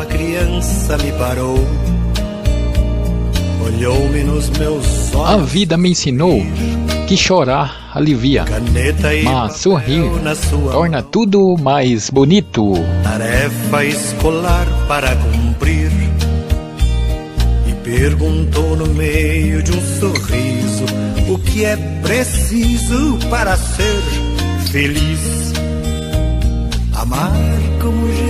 uma criança me parou. Olhou-me nos meus olhos. A vida me ensinou que chorar alivia, mas sorrir torna tudo mais bonito. Tarefa escolar para cumprir. E perguntou no meio de um sorriso o que é preciso para ser feliz. Amar como Jesus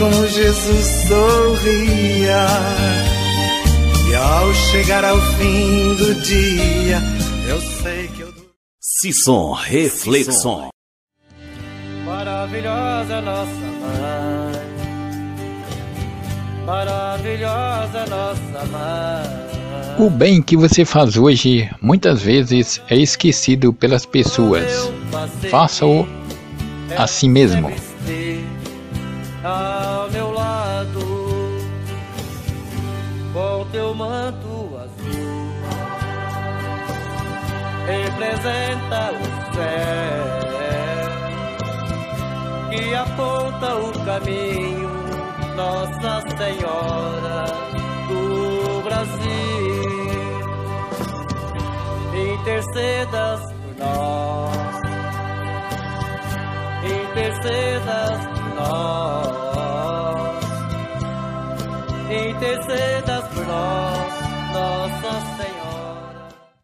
Como Jesus sorria. E ao chegar ao fim do dia, eu sei que eu. Sisson Reflexão. Maravilhosa nossa mãe maravilhosa nossa mãe. O bem que você faz hoje muitas vezes é esquecido pelas pessoas. Faça-o a si mesmo. Ao meu lado, com teu manto azul, representa o céu que aponta o caminho nossa Senhora do Brasil, intercedas por nós, intercedas por nós, intercedas por nós, Nossa Senhora.